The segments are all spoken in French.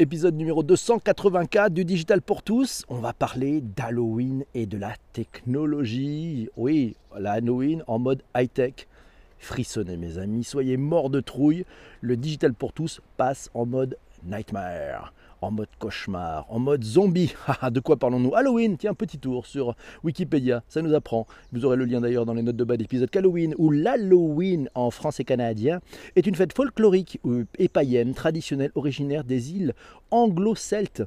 Épisode numéro 284 du Digital pour tous. On va parler d'Halloween et de la technologie. Oui, l'Halloween en mode high-tech. Frissonnez mes amis, soyez morts de trouille. Le Digital pour tous passe en mode nightmare en mode cauchemar, en mode zombie. de quoi parlons-nous? Halloween, tiens, petit tour sur Wikipédia, ça nous apprend. Vous aurez le lien d'ailleurs dans les notes de bas d'épisode qu'Halloween, ou l'Halloween en français canadien, est une fête folklorique et païenne traditionnelle originaire des îles anglo-celtes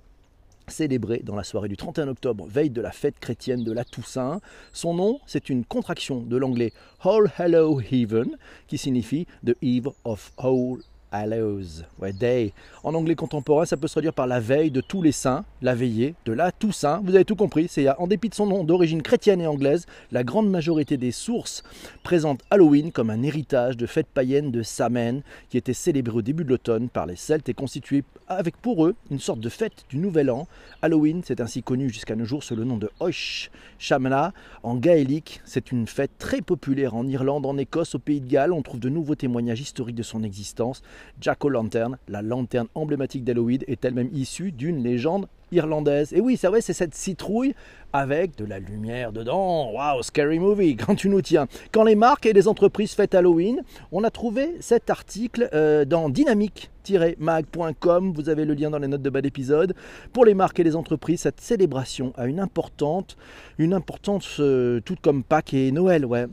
célébrée dans la soirée du 31 octobre, veille de la fête chrétienne de la Toussaint. Son nom, c'est une contraction de l'anglais All Hallow Heaven, qui signifie The Eve of All Hallows, ouais, Day. En anglais contemporain, ça peut se traduire par la veille de tous les saints, la veillée de la Toussaint. Vous avez tout compris, c'est en dépit de son nom d'origine chrétienne et anglaise, la grande majorité des sources présentent Halloween comme un héritage de fête païenne de Samhain qui était célébrée au début de l'automne par les Celtes et constituée avec pour eux une sorte de fête du Nouvel An. Halloween, c'est ainsi connu jusqu'à nos jours sous le nom de Oish Shamla. En gaélique, c'est une fête très populaire en Irlande, en Écosse, au Pays de Galles. On trouve de nouveaux témoignages historiques de son existence. Jack O'Lantern, la lanterne emblématique d'Halloween, est elle-même issue d'une légende irlandaise. Et oui, c'est vrai, c'est cette citrouille avec de la lumière dedans. Waouh, scary movie, quand tu nous tiens. Quand les marques et les entreprises fêtent Halloween, on a trouvé cet article euh, dans dynamique-mag.com. Vous avez le lien dans les notes de bas d'épisode. Pour les marques et les entreprises, cette célébration a une importante, une importance euh, toute comme Pâques et Noël, ouais.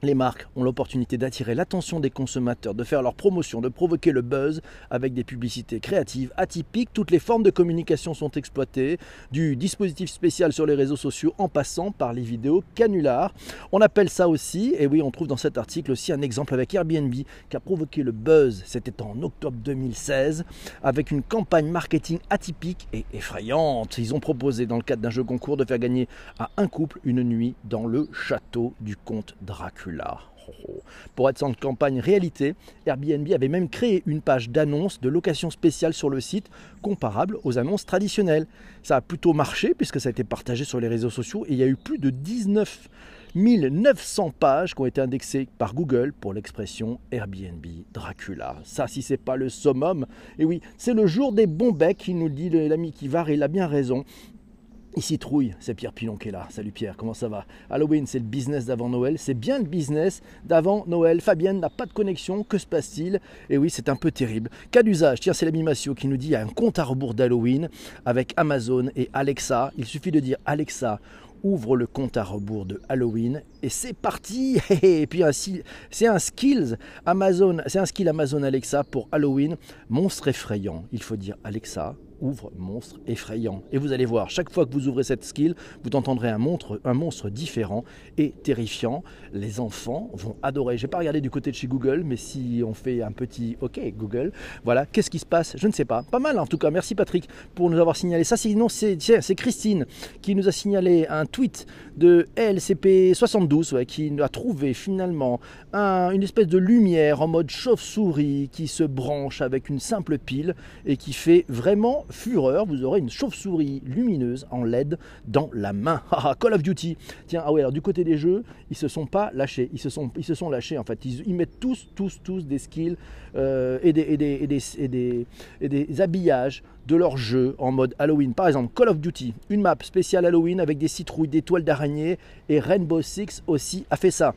Les marques ont l'opportunité d'attirer l'attention des consommateurs, de faire leur promotion, de provoquer le buzz avec des publicités créatives, atypiques. Toutes les formes de communication sont exploitées, du dispositif spécial sur les réseaux sociaux en passant par les vidéos canulars. On appelle ça aussi, et oui, on trouve dans cet article aussi un exemple avec Airbnb qui a provoqué le buzz. C'était en octobre 2016 avec une campagne marketing atypique et effrayante. Ils ont proposé dans le cadre d'un jeu concours de faire gagner à un couple une nuit dans le château du comte Dracula. Pour être sans campagne réalité, Airbnb avait même créé une page d'annonce de location spéciale sur le site comparable aux annonces traditionnelles. Ça a plutôt marché puisque ça a été partagé sur les réseaux sociaux et il y a eu plus de 19 900 pages qui ont été indexées par Google pour l'expression Airbnb Dracula. Ça, si c'est pas le summum, et oui, c'est le jour des bons becs, qui nous dit l'ami va, et il a bien raison. Ici Trouille, c'est Pierre Pilon qui est là. Salut Pierre, comment ça va? Halloween, c'est le business d'avant Noël. C'est bien le business d'avant Noël. Fabienne n'a pas de connexion, que se passe-t-il? Et oui, c'est un peu terrible. Cas d'usage, tiens, c'est l'ami qui nous dit il y a un compte à rebours d'Halloween avec Amazon et Alexa. Il suffit de dire Alexa, ouvre le compte à rebours de Halloween et c'est parti Et puis c'est un skills Amazon, c'est un skill Amazon Alexa pour Halloween, monstre effrayant. Il faut dire Alexa, ouvre monstre effrayant. Et vous allez voir, chaque fois que vous ouvrez cette skill, vous entendrez un monstre, un monstre différent et terrifiant. Les enfants vont adorer. Je n'ai pas regardé du côté de chez Google, mais si on fait un petit OK Google, voilà, qu'est-ce qui se passe? Je ne sais pas. Pas mal en tout cas. Merci Patrick pour nous avoir signalé ça. Sinon, c'est Christine qui nous a signalé un tweet de LCP72 qui a trouvé finalement une espèce de lumière en mode chauve-souris qui se branche avec une simple pile et qui fait vraiment fureur, vous aurez une chauve-souris lumineuse en LED dans la main. Ah, Call of Duty. Tiens, ah ouais, alors du côté des jeux, ils se sont pas lâchés. Ils se sont, lâchés en fait. Ils, mettent tous, tous, tous des skills euh, et, des, et, des, et, des, et, des, habillages de leurs jeux en mode Halloween. Par exemple, Call of Duty, une map spéciale Halloween avec des citrouilles, des toiles d'araignée et Rainbow Six aussi a fait ça.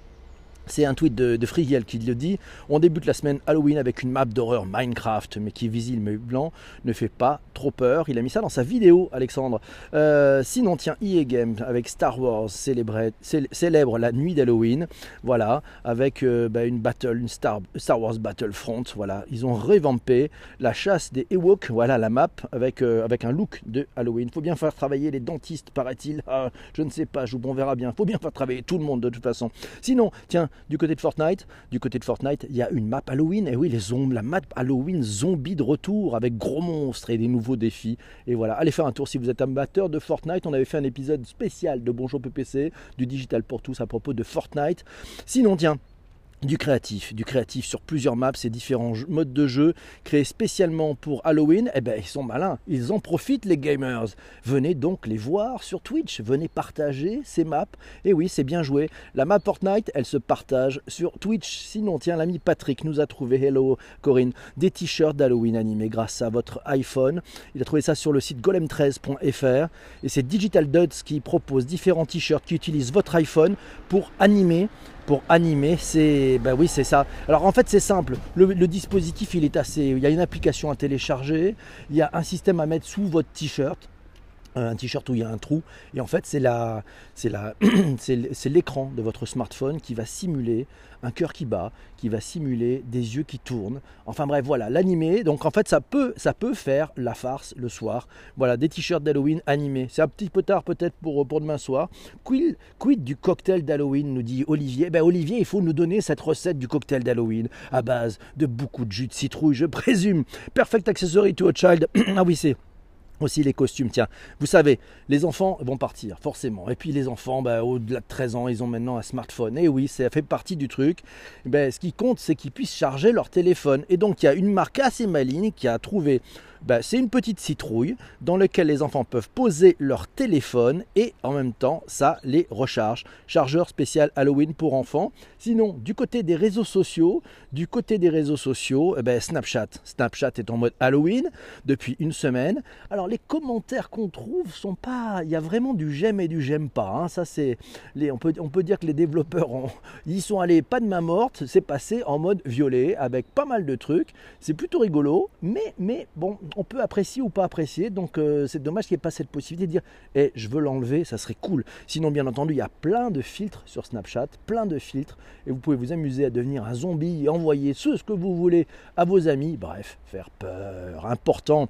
C'est un tweet de, de qui le dit. On débute la semaine Halloween avec une map d'horreur Minecraft, mais qui est visible mais blanc, ne fait pas trop peur. Il a mis ça dans sa vidéo, Alexandre. Euh, sinon, tiens, EA Games avec Star Wars célèbre la nuit d'Halloween. Voilà, avec euh, bah, une battle, une Star, Wars Battlefront. Voilà, ils ont revampé la chasse des Ewoks. Voilà la map avec, euh, avec un look de Halloween. Faut bien faire travailler les dentistes, paraît-il. Ah, je ne sais pas, je, on verra bien. Faut bien faire travailler tout le monde de toute façon. Sinon, tiens, du côté de Fortnite, du côté de Fortnite, il y a une map Halloween. Et oui, les zombies, la map Halloween zombie de retour avec gros monstres et des nouveaux défis. Et voilà, allez faire un tour si vous êtes amateur de Fortnite. On avait fait un épisode spécial de Bonjour PPC, du digital pour tous à propos de Fortnite. Sinon, tiens, du créatif, du créatif sur plusieurs maps et différents modes de jeu créés spécialement pour Halloween, eh ben ils sont malins, ils en profitent les gamers. Venez donc les voir sur Twitch, venez partager ces maps. Et oui, c'est bien joué. La map Fortnite, elle se partage sur Twitch. Sinon, tiens, l'ami Patrick nous a trouvé, hello Corinne, des t-shirts d'Halloween animés grâce à votre iPhone. Il a trouvé ça sur le site golem13.fr et c'est Digital Duds qui propose différents t-shirts qui utilisent votre iPhone pour animer pour animer, c'est ben oui c'est ça. Alors en fait c'est simple, le, dispositif il est assez, il y a une application à télécharger, il y a un système à mettre sous votre t-shirt, un t-shirt où il y a un trou et en fait c'est la c'est la c'est l'écran de votre smartphone qui va simuler un cœur qui bat, qui va simuler des yeux qui tournent. Enfin bref, voilà, l'animé. Donc en fait, ça peut ça peut faire la farce le soir. Voilà, des t-shirts d'Halloween animés. C'est un petit peu tard peut-être pour pour demain soir. Quid, quid du cocktail d'Halloween nous dit Olivier. Ben Olivier, il faut nous donner cette recette du cocktail d'Halloween à base de beaucoup de jus de citrouille, je présume. Perfect accessory to a child. ah oui, c'est aussi les costumes. Tiens, vous savez, les enfants vont partir, forcément. Et puis les enfants, bah, au-delà de 13 ans, ils ont maintenant un smartphone. Et oui, ça fait partie du truc. Ben, ce qui compte, c'est qu'ils puissent charger leur téléphone. Et donc, il y a une marque assez maligne qui a trouvé bah, c'est une petite citrouille dans laquelle les enfants peuvent poser leur téléphone et en même temps ça les recharge. Chargeur spécial Halloween pour enfants. Sinon, du côté des réseaux sociaux, du côté des réseaux sociaux, eh ben, Snapchat. Snapchat est en mode Halloween depuis une semaine. Alors les commentaires qu'on trouve sont pas, il y a vraiment du j'aime et du j'aime pas. Hein. Ça c'est, on peut, dire que les développeurs ils sont allés pas de main morte, c'est passé en mode violet avec pas mal de trucs. C'est plutôt rigolo, mais mais bon, on peut apprécier ou pas apprécier. Donc euh, c'est dommage qu'il n'y ait pas cette possibilité de dire eh, je veux l'enlever, ça serait cool. Sinon, bien entendu, il y a plein de filtres sur Snapchat, plein de filtres, et vous pouvez vous amuser à devenir un zombie et envoyer ce que vous voulez à vos amis. Bref, faire peur. Important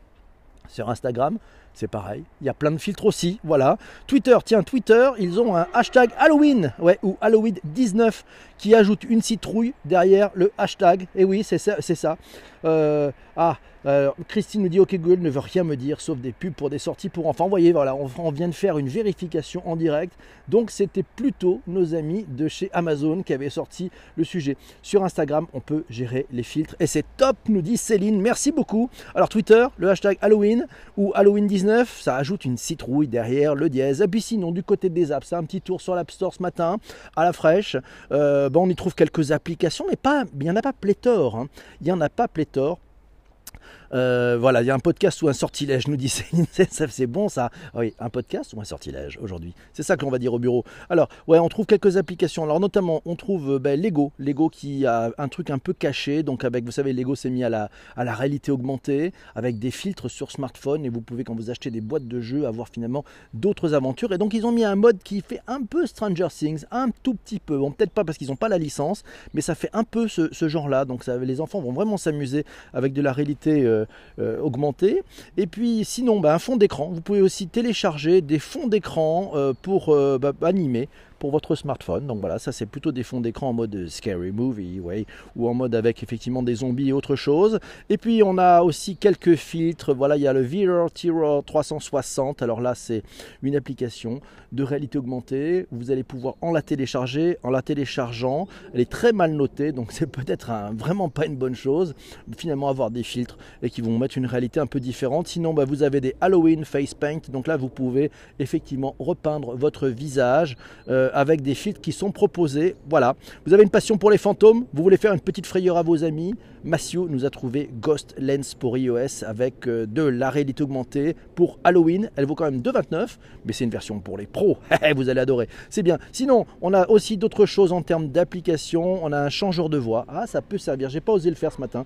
sur Instagram, c'est pareil. Il y a plein de filtres aussi. Voilà. Twitter, tiens, Twitter, ils ont un hashtag Halloween, ou Halloween 19 qui ajoute une citrouille derrière le hashtag. Et oui, c'est ça. C'est ça. Euh, ah, euh, Christine nous dit OK Google ne veut rien me dire sauf des pubs pour des sorties pour enfants. Vous voyez, voilà, on, vient de faire une vérification en direct. Donc c'était plutôt nos amis de chez Amazon qui avaient sorti le sujet. Sur Instagram, on peut gérer les filtres et c'est top, nous dit Céline. Merci beaucoup. Alors Twitter, le hashtag Halloween ou Halloween 19, ça ajoute une citrouille derrière le dièse. Et puis sinon, du côté des apps, un petit tour sur l'App Store ce matin à la fraîche. Euh, on y trouve quelques applications, mais pas, il n'y en a pas pléthore. Hein. Il n'y en a pas pléthore. Euh, voilà, il y a un podcast ou un sortilège, nous dit Céline. c'est bon ça. Ah oui, un podcast ou un sortilège aujourd'hui. C'est ça que l'on va dire au bureau. Alors, ouais, on trouve quelques applications. Alors, notamment, on trouve euh, ben, Lego. Lego qui a un truc un peu caché. Donc, avec, vous savez, Lego s'est mis à la, à la réalité augmentée avec des filtres sur smartphone. Et vous pouvez, quand vous achetez des boîtes de jeux, avoir finalement d'autres aventures. Et donc, ils ont mis un mode qui fait un peu Stranger Things, un tout petit peu. Bon, peut-être pas parce qu'ils n'ont pas la licence, mais ça fait un peu ce, genre-là. Donc, les enfants vont vraiment s'amuser avec de la réalité. Euh, euh, augmenter. Et puis sinon, bah, un fond d'écran. Vous pouvez aussi télécharger des fonds d'écran euh, pour euh, bah, animer pour votre smartphone. Donc voilà, ça c'est plutôt des fonds d'écran en mode scary movie, ouais, ou en mode avec effectivement des zombies et autre chose. Et puis on a aussi quelques filtres. Voilà, il y a le VR Terror 360. Alors là, c'est une application de réalité augmentée. Vous allez pouvoir en la télécharger, en la téléchargeant. Elle est très mal notée, donc c'est peut-être vraiment pas une bonne chose. Finalement, avoir des filtres et qui vont mettre une réalité un peu différente. Sinon, bah, vous avez des Halloween Face Paint. Donc là, vous pouvez effectivement repeindre votre visage. Euh, avec des filtres qui sont proposés. Voilà, vous avez une passion pour les fantômes, vous voulez faire une petite frayeur à vos amis. Massio nous a trouvé Ghost Lens pour iOS avec euh, de la réalité augmentée pour Halloween. Elle vaut quand même 2,29, mais c'est une version pour les pros. vous allez adorer. C'est bien. Sinon, on a aussi d'autres choses en termes d'application. On a un changeur de voix. Ah, ça peut servir. J'ai pas osé le faire ce matin.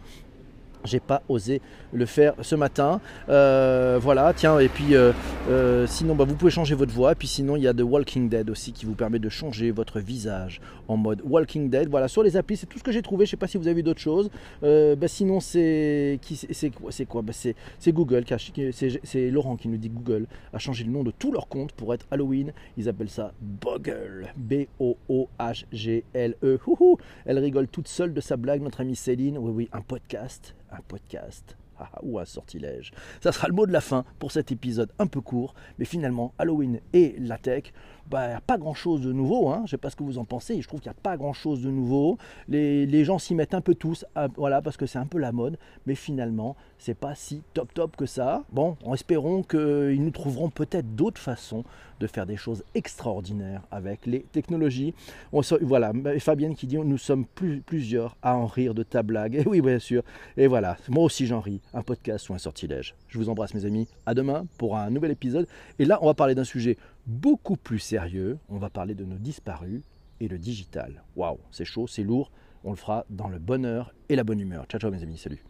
J'ai pas osé le faire ce matin. Euh, voilà, tiens, et puis euh, euh, sinon, bah, vous pouvez changer votre voix. Et puis sinon, il y a The Walking Dead aussi qui vous permet de changer votre visage en mode Walking Dead. Voilà, sur les applis, c'est tout ce que j'ai trouvé. Je sais pas si vous avez vu d'autres choses. Bah, sinon, c'est quoi C'est bah, Google. C'est Laurent qui nous dit Google a changé le nom de tous leurs comptes pour être Halloween. Ils appellent ça Boggle. B-O-O-H-G-L-E. Elle rigole toute seule de sa blague, notre amie Céline. Oui, oui, un podcast un podcast ah, ou un sortilège. Ça sera le mot de la fin pour cet épisode un peu court, mais finalement, Halloween et la tech, bah, a pas grand-chose de nouveau. Hein. Je ne sais pas ce que vous en pensez. Je trouve qu'il n'y a pas grand-chose de nouveau. Les, gens s'y mettent un peu tous, ah, voilà, parce que c'est un peu la mode. Mais finalement, c'est pas si top top que ça. Bon, en espérant qu'ils nous trouveront peut-être d'autres façons de faire des choses extraordinaires avec les technologies. Voilà, Fabienne qui dit nous sommes plusieurs à en rire de ta blague. Et oui, bien sûr. Et voilà, moi aussi j'en ris. Un podcast ou un sortilège. Je vous embrasse mes amis. À demain pour un nouvel épisode. Et là, on va parler d'un sujet beaucoup plus sérieux. On va parler de nos disparus et le digital. Waouh, c'est chaud, c'est lourd. On le fera dans le bonheur et la bonne humeur. Ciao, ciao mes amis, salut.